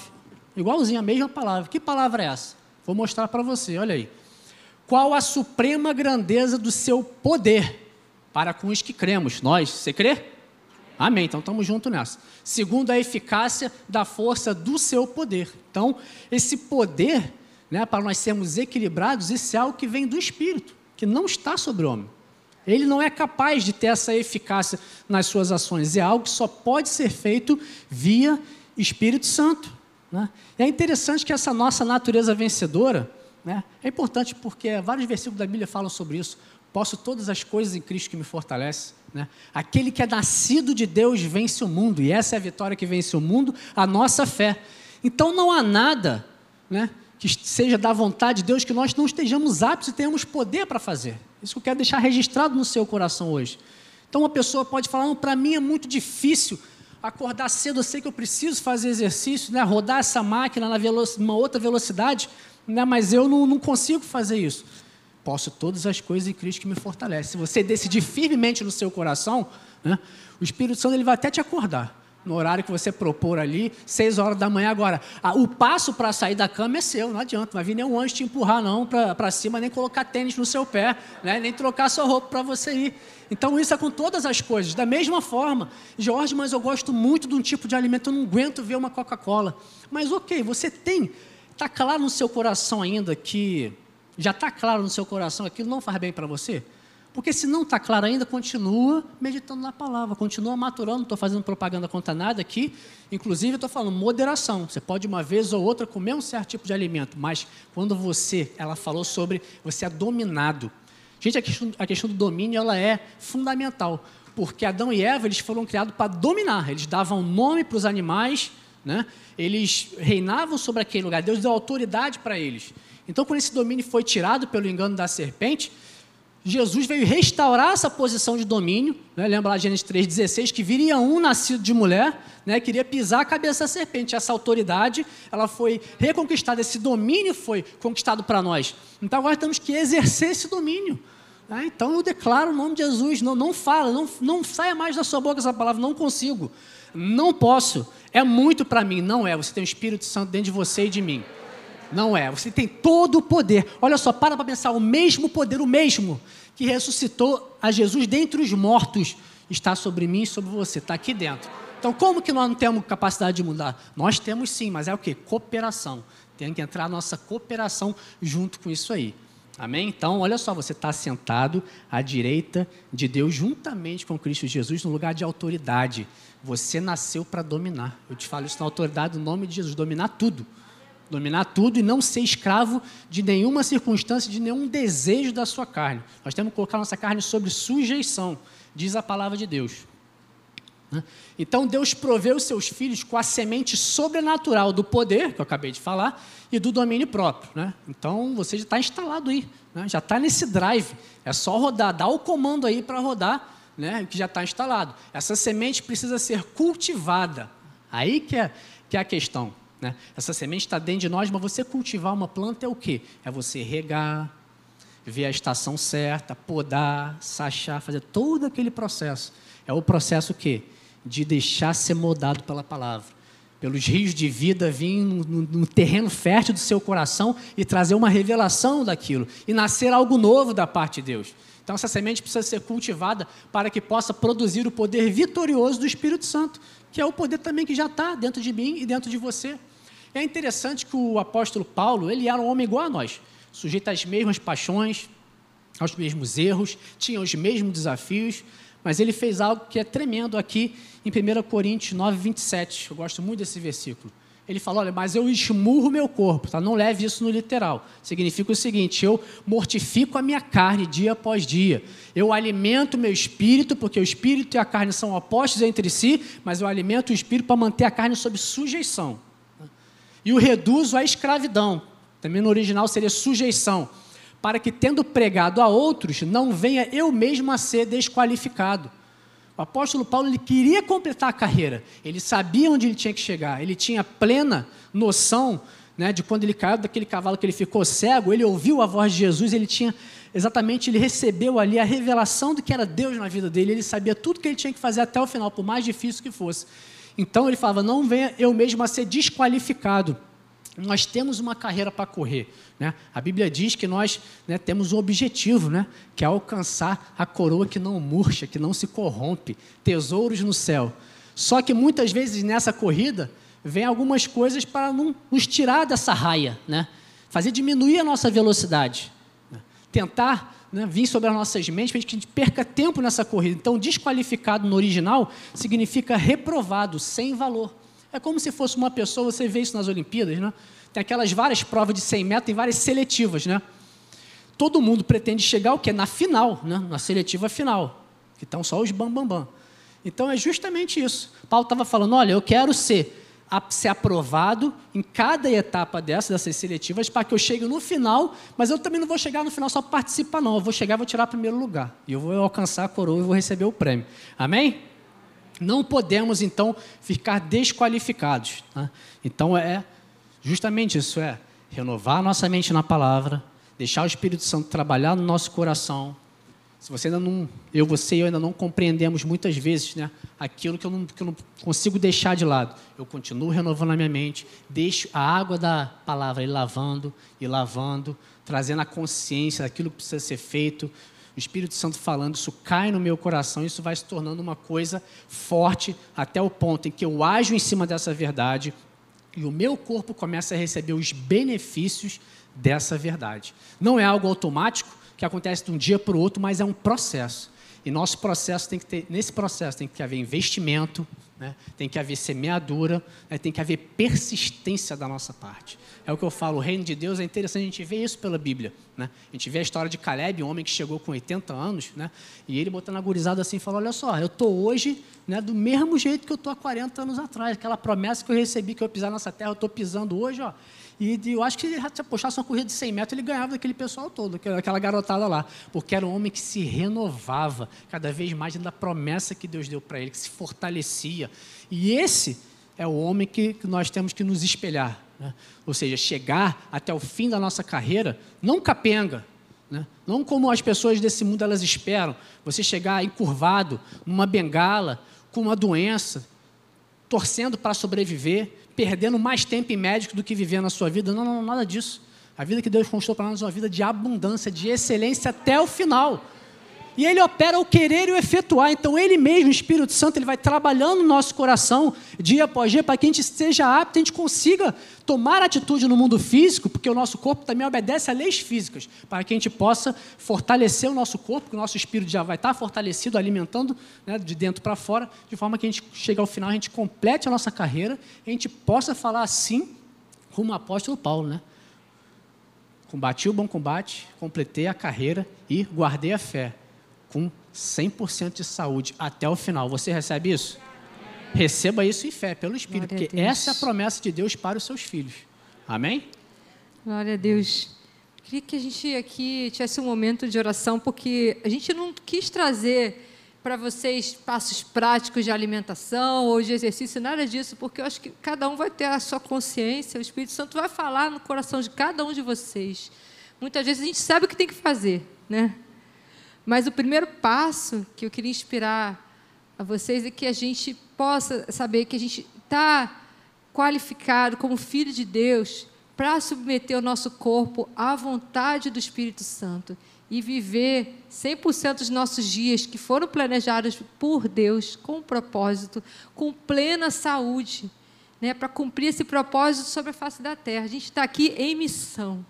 Igualzinho, a mesma palavra. Que palavra é essa? Vou mostrar para você, olha aí. Qual a suprema grandeza do seu poder para com os que cremos? Nós, você crê? Amém, então estamos juntos nessa. Segundo a eficácia da força do seu poder. Então, esse poder, né, para nós sermos equilibrados, isso é algo que vem do Espírito que não está sobre o homem. Ele não é capaz de ter essa eficácia nas suas ações. É algo que só pode ser feito via Espírito Santo. Né? É interessante que essa nossa natureza vencedora, né, é importante porque vários versículos da Bíblia falam sobre isso. Posso todas as coisas em Cristo que me fortalece. Né? Aquele que é nascido de Deus vence o mundo, e essa é a vitória que vence o mundo, a nossa fé. Então não há nada né, que seja da vontade de Deus, que nós não estejamos aptos e tenhamos poder para fazer. Isso que eu quero deixar registrado no seu coração hoje. Então, uma pessoa pode falar: para mim é muito difícil acordar cedo, eu sei que eu preciso fazer exercício, né, rodar essa máquina na uma outra velocidade, né, mas eu não, não consigo fazer isso. Posso todas as coisas em Cristo que me fortalece. Se você decidir firmemente no seu coração, né, o Espírito Santo ele vai até te acordar no horário que você propor ali, seis horas da manhã. Agora, o passo para sair da cama é seu, não adianta, não vai vir nenhum anjo te empurrar não para cima, nem colocar tênis no seu pé, né? nem trocar sua roupa para você ir. Então, isso é com todas as coisas. Da mesma forma, Jorge, mas eu gosto muito de um tipo de alimento, eu não aguento ver uma Coca-Cola. Mas, ok, você tem, está claro no seu coração ainda que, já está claro no seu coração aquilo não faz bem para você? Porque se não está claro ainda, continua meditando na palavra, continua maturando. Não estou fazendo propaganda contra nada aqui. Inclusive, estou falando moderação. Você pode uma vez ou outra comer um certo tipo de alimento, mas quando você, ela falou sobre você é dominado. Gente, a questão, a questão do domínio ela é fundamental, porque Adão e Eva eles foram criados para dominar. Eles davam nome para os animais, né? eles reinavam sobre aquele lugar. Deus deu autoridade para eles. Então, quando esse domínio foi tirado pelo engano da serpente, Jesus veio restaurar essa posição de domínio. Né? Lembra lá Gênesis 3,16, que viria um nascido de mulher, né? queria pisar a cabeça da serpente. Essa autoridade ela foi reconquistada, esse domínio foi conquistado para nós. Então agora temos que exercer esse domínio. Né? Então eu declaro o nome de Jesus, não, não fala, não, não saia mais da sua boca essa palavra, não consigo, não posso, é muito para mim. Não é, você tem o Espírito Santo dentro de você e de mim. Não é. Você tem todo o poder. Olha só, para para pensar. O mesmo poder, o mesmo que ressuscitou a Jesus dentre os mortos, está sobre mim e sobre você. Está aqui dentro. Então, como que nós não temos capacidade de mudar? Nós temos sim, mas é o que? Cooperação. Tem que entrar a nossa cooperação junto com isso aí. Amém? Então, olha só, você está sentado à direita de Deus, juntamente com Cristo Jesus, no lugar de autoridade. Você nasceu para dominar. Eu te falo isso na autoridade, no nome de Jesus, dominar tudo dominar tudo e não ser escravo de nenhuma circunstância, de nenhum desejo da sua carne. Nós temos que colocar nossa carne sobre sujeição, diz a palavra de Deus. Né? Então Deus proveu seus filhos com a semente sobrenatural do poder, que eu acabei de falar, e do domínio próprio. Né? Então você já está instalado aí, né? já está nesse drive. É só rodar, dá o comando aí para rodar, né? que já está instalado. Essa semente precisa ser cultivada. Aí que é, que é a questão. Né? Essa semente está dentro de nós, mas você cultivar uma planta é o quê? É você regar, ver a estação certa, podar, sachar, fazer todo aquele processo. É o processo o quê? De deixar ser moldado pela palavra. Pelos rios de vida vir no, no, no terreno fértil do seu coração e trazer uma revelação daquilo. E nascer algo novo da parte de Deus. Então, essa semente precisa ser cultivada para que possa produzir o poder vitorioso do Espírito Santo, que é o poder também que já está dentro de mim e dentro de você. É interessante que o apóstolo Paulo, ele era um homem igual a nós, sujeito às mesmas paixões, aos mesmos erros, tinha os mesmos desafios, mas ele fez algo que é tremendo aqui em 1 Coríntios 9, 27. Eu gosto muito desse versículo. Ele fala: Olha, mas eu esmurro meu corpo, tá? não leve isso no literal. Significa o seguinte: eu mortifico a minha carne dia após dia. Eu alimento meu espírito, porque o espírito e a carne são opostos entre si, mas eu alimento o espírito para manter a carne sob sujeição e o reduzo à escravidão. Também no original seria sujeição, para que, tendo pregado a outros, não venha eu mesmo a ser desqualificado. O apóstolo Paulo ele queria completar a carreira, ele sabia onde ele tinha que chegar, ele tinha plena noção né, de quando ele caiu daquele cavalo que ele ficou cego, ele ouviu a voz de Jesus, ele tinha exatamente, ele recebeu ali a revelação do que era Deus na vida dele, ele sabia tudo que ele tinha que fazer até o final, por mais difícil que fosse. Então ele falava: não venha eu mesmo a ser desqualificado. Nós temos uma carreira para correr. Né? A Bíblia diz que nós né, temos um objetivo, né, que é alcançar a coroa que não murcha, que não se corrompe, tesouros no céu. Só que muitas vezes nessa corrida vem algumas coisas para nos tirar dessa raia, né? fazer diminuir a nossa velocidade, né? tentar né, vir sobre as nossas mentes para que a gente perca tempo nessa corrida. Então, desqualificado no original significa reprovado, sem valor. É como se fosse uma pessoa, você vê isso nas Olimpíadas, né? Tem aquelas várias provas de 100 metros, tem várias seletivas, né? Todo mundo pretende chegar o quê? Na final, né? Na seletiva final, que estão só os bam, bam, bam. Então é justamente isso. Paulo estava falando, olha, eu quero ser ser aprovado em cada etapa dessa, dessas seletivas, para que eu chegue no final, mas eu também não vou chegar no final só para participar, não. Eu vou chegar vou tirar o primeiro lugar. E eu vou alcançar a coroa e vou receber o prêmio. Amém? Não podemos, então, ficar desqualificados. Tá? Então, é justamente isso: é renovar nossa mente na palavra, deixar o Espírito Santo trabalhar no nosso coração, se você ainda não, eu, você e eu ainda não compreendemos muitas vezes né, aquilo que eu, não, que eu não consigo deixar de lado, eu continuo renovando a minha mente, deixo a água da palavra ir lavando e lavando, trazendo a consciência daquilo que precisa ser feito, o Espírito Santo falando, isso cai no meu coração, isso vai se tornando uma coisa forte até o ponto em que eu ajo em cima dessa verdade e o meu corpo começa a receber os benefícios dessa verdade. Não é algo automático, que acontece de um dia para o outro, mas é um processo. E nosso processo tem que ter, nesse processo tem que haver investimento, né? tem que haver semeadura, né? tem que haver persistência da nossa parte. É o que eu falo, o reino de Deus é interessante a gente ver isso pela Bíblia. Né? A gente vê a história de Caleb, um homem que chegou com 80 anos, né? e ele botando a gurizada assim, falou, olha só, eu estou hoje né, do mesmo jeito que eu estou há 40 anos atrás. Aquela promessa que eu recebi que eu pisar nessa terra, eu estou pisando hoje, ó. E eu acho que ele se puxasse uma corrida de 100 metros, ele ganhava daquele pessoal todo, aquela garotada lá. Porque era um homem que se renovava cada vez mais da promessa que Deus deu para ele, que se fortalecia. E esse é o homem que nós temos que nos espelhar. Né? Ou seja, chegar até o fim da nossa carreira, não capenga, né? não como as pessoas desse mundo elas esperam, você chegar encurvado, numa bengala, com uma doença, torcendo para sobreviver, perdendo mais tempo em médico do que viver na sua vida. Não, não, nada disso. A vida que Deus construiu para nós é uma vida de abundância, de excelência até o final. E ele opera o querer e o efetuar. Então, ele mesmo, o Espírito Santo, ele vai trabalhando no nosso coração, dia após dia, para que a gente seja apto, a gente consiga tomar atitude no mundo físico, porque o nosso corpo também obedece a leis físicas, para que a gente possa fortalecer o nosso corpo, que o nosso espírito já vai estar fortalecido, alimentando né, de dentro para fora, de forma que a gente chegue ao final, a gente complete a nossa carreira, a gente possa falar assim, como o apóstolo Paulo, né? Combati o bom combate, completei a carreira e guardei a fé com 100% de saúde até o final. Você recebe isso? Receba isso em fé, pelo Espírito, Glória porque essa é a promessa de Deus para os seus filhos. Amém? Glória a Deus. Queria que a gente aqui tivesse um momento de oração, porque a gente não quis trazer para vocês passos práticos de alimentação ou de exercício, nada disso, porque eu acho que cada um vai ter a sua consciência, o Espírito Santo vai falar no coração de cada um de vocês. Muitas vezes a gente sabe o que tem que fazer, né? Mas o primeiro passo que eu queria inspirar a vocês é que a gente possa saber que a gente está qualificado como filho de Deus para submeter o nosso corpo à vontade do Espírito Santo e viver 100% dos nossos dias que foram planejados por Deus com propósito, com plena saúde, né, para cumprir esse propósito sobre a face da terra. A gente está aqui em missão.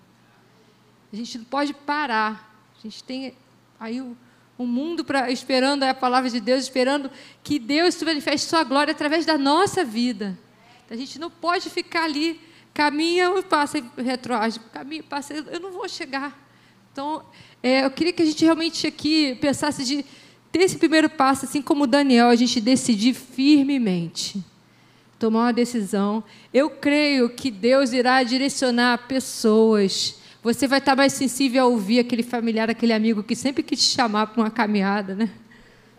A gente não pode parar. A gente tem Aí o, o mundo pra, esperando a palavra de Deus, esperando que Deus se manifeste sua glória através da nossa vida. A gente não pode ficar ali, caminha e passa retroage, caminha passa, eu não vou chegar. Então, é, eu queria que a gente realmente aqui pensasse de ter esse primeiro passo, assim como Daniel, a gente decidir firmemente tomar uma decisão. Eu creio que Deus irá direcionar pessoas você vai estar mais sensível a ouvir aquele familiar, aquele amigo que sempre quis te chamar para uma caminhada, né?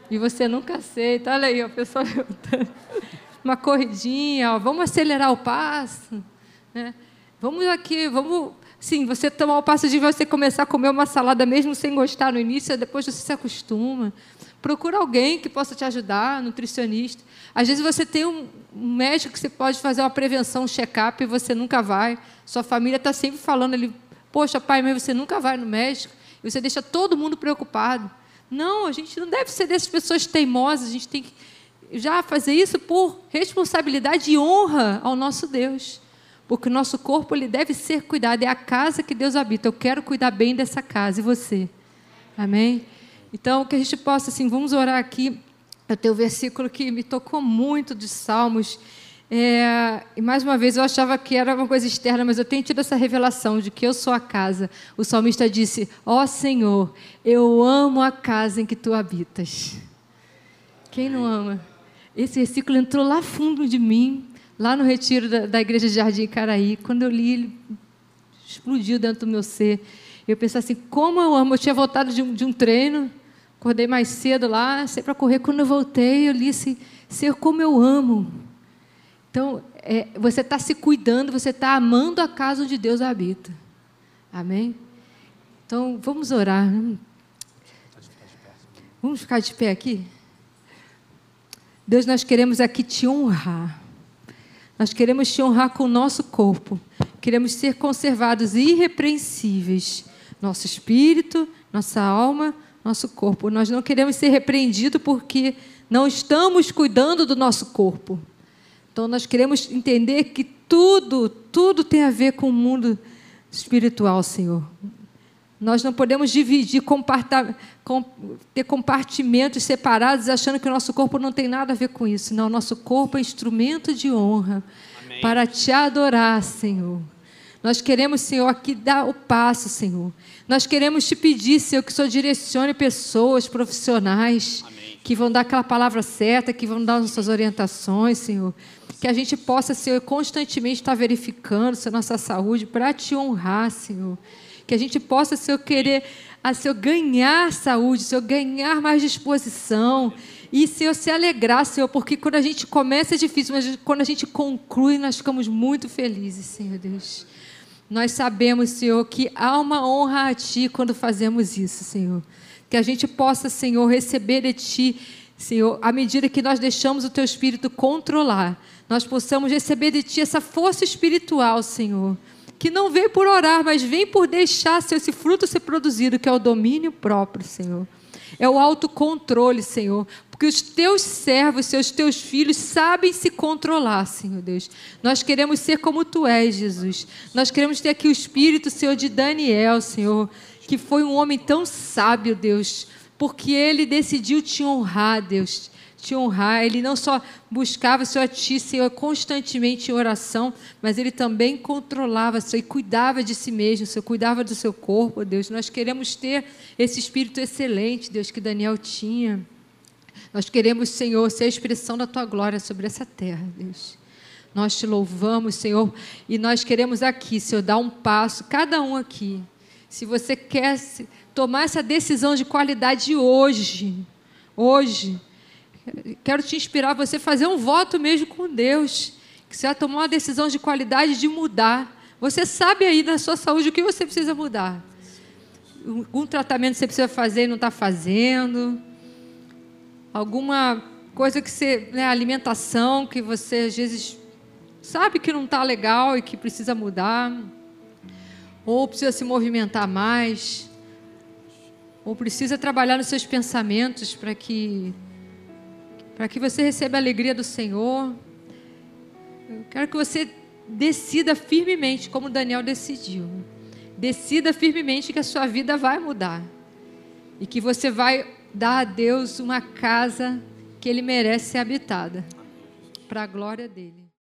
E você nunca aceita. Olha aí, o pessoal [LAUGHS] uma corridinha, ó, vamos acelerar o passo, né? Vamos aqui, vamos, sim, você tomar o passo de você começar a comer uma salada mesmo sem gostar no início, depois você se acostuma. Procura alguém que possa te ajudar, nutricionista. Às vezes você tem um médico que você pode fazer uma prevenção, um check-up, e você nunca vai. Sua família está sempre falando ali, Poxa, pai, mas você nunca vai no médico e você deixa todo mundo preocupado. Não, a gente não deve ser dessas pessoas teimosas, a gente tem que já fazer isso por responsabilidade e honra ao nosso Deus. Porque o nosso corpo ele deve ser cuidado, é a casa que Deus habita. Eu quero cuidar bem dessa casa e você. Amém? Então, que a gente possa, assim, vamos orar aqui. Eu tenho um versículo que me tocou muito de Salmos é, e mais uma vez eu achava que era uma coisa externa, mas eu tenho tido essa revelação de que eu sou a casa. O salmista disse: Ó oh, Senhor, eu amo a casa em que tu habitas. Quem não ama? Esse versículo entrou lá fundo de mim, lá no retiro da, da igreja de Jardim Caraí. Quando eu li, ele explodiu dentro do meu ser. Eu pensei assim: como eu amo. Eu tinha voltado de um, de um treino, acordei mais cedo lá, sei para correr. Quando eu voltei, eu li assim: Senhor, como eu amo então, é, você está se cuidando, você está amando a casa onde Deus habita. Amém? Então, vamos orar. Vamos ficar de pé aqui? Deus, nós queremos aqui te honrar. Nós queremos te honrar com o nosso corpo. Queremos ser conservados irrepreensíveis. Nosso espírito, nossa alma, nosso corpo. Nós não queremos ser repreendidos porque não estamos cuidando do nosso corpo. Então nós queremos entender que tudo, tudo tem a ver com o mundo espiritual, Senhor. Nós não podemos dividir, ter compartimentos separados, achando que o nosso corpo não tem nada a ver com isso. Não, o nosso corpo é instrumento de honra Amém. para te adorar, Senhor. Nós queremos, Senhor, aqui dar o passo, Senhor. Nós queremos te pedir, Senhor, que o Senhor direcione pessoas profissionais Amém. que vão dar aquela palavra certa, que vão dar nossas orientações, Senhor. Que a gente possa, Senhor, constantemente estar verificando a nossa saúde para te honrar, Senhor que a gente possa, Senhor, querer, a Senhor, ganhar saúde, Senhor, ganhar mais disposição. E, Senhor, se alegrar, Senhor, porque quando a gente começa é difícil, mas quando a gente conclui, nós ficamos muito felizes, Senhor Deus. Nós sabemos, Senhor, que há uma honra a Ti quando fazemos isso, Senhor. Que a gente possa, Senhor, receber de Ti, Senhor, à medida que nós deixamos o Teu Espírito controlar, nós possamos receber de Ti essa força espiritual, Senhor que não vem por orar, mas vem por deixar esse fruto ser produzido, que é o domínio próprio, Senhor. É o autocontrole, Senhor. Porque os teus servos, seus teus filhos, sabem se controlar, Senhor Deus. Nós queremos ser como tu és, Jesus. Nós queremos ter aqui o espírito, Senhor, de Daniel, Senhor, que foi um homem tão sábio, Deus, porque ele decidiu te honrar, Deus te honrar. Ele não só buscava Senhor, a Ti, Senhor, constantemente em oração, mas ele também controlava, Senhor, e cuidava de si mesmo, Senhor, cuidava do seu corpo, Deus. Nós queremos ter esse espírito excelente, Deus, que Daniel tinha. Nós queremos, Senhor, ser a expressão da Tua glória sobre essa terra, Deus. Nós te louvamos, Senhor, e nós queremos aqui, Senhor, dar um passo, cada um aqui. Se você quer tomar essa decisão de qualidade hoje, hoje, quero te inspirar você a fazer um voto mesmo com Deus, que você vai tomar uma decisão de qualidade de mudar. Você sabe aí na sua saúde o que você precisa mudar. Algum tratamento você precisa fazer e não está fazendo. Alguma coisa que você, né, alimentação que você às vezes sabe que não está legal e que precisa mudar. Ou precisa se movimentar mais. Ou precisa trabalhar nos seus pensamentos para que para que você receba a alegria do Senhor. Eu quero que você decida firmemente, como Daniel decidiu. Decida firmemente que a sua vida vai mudar. E que você vai dar a Deus uma casa que Ele merece ser habitada. Para a glória dEle.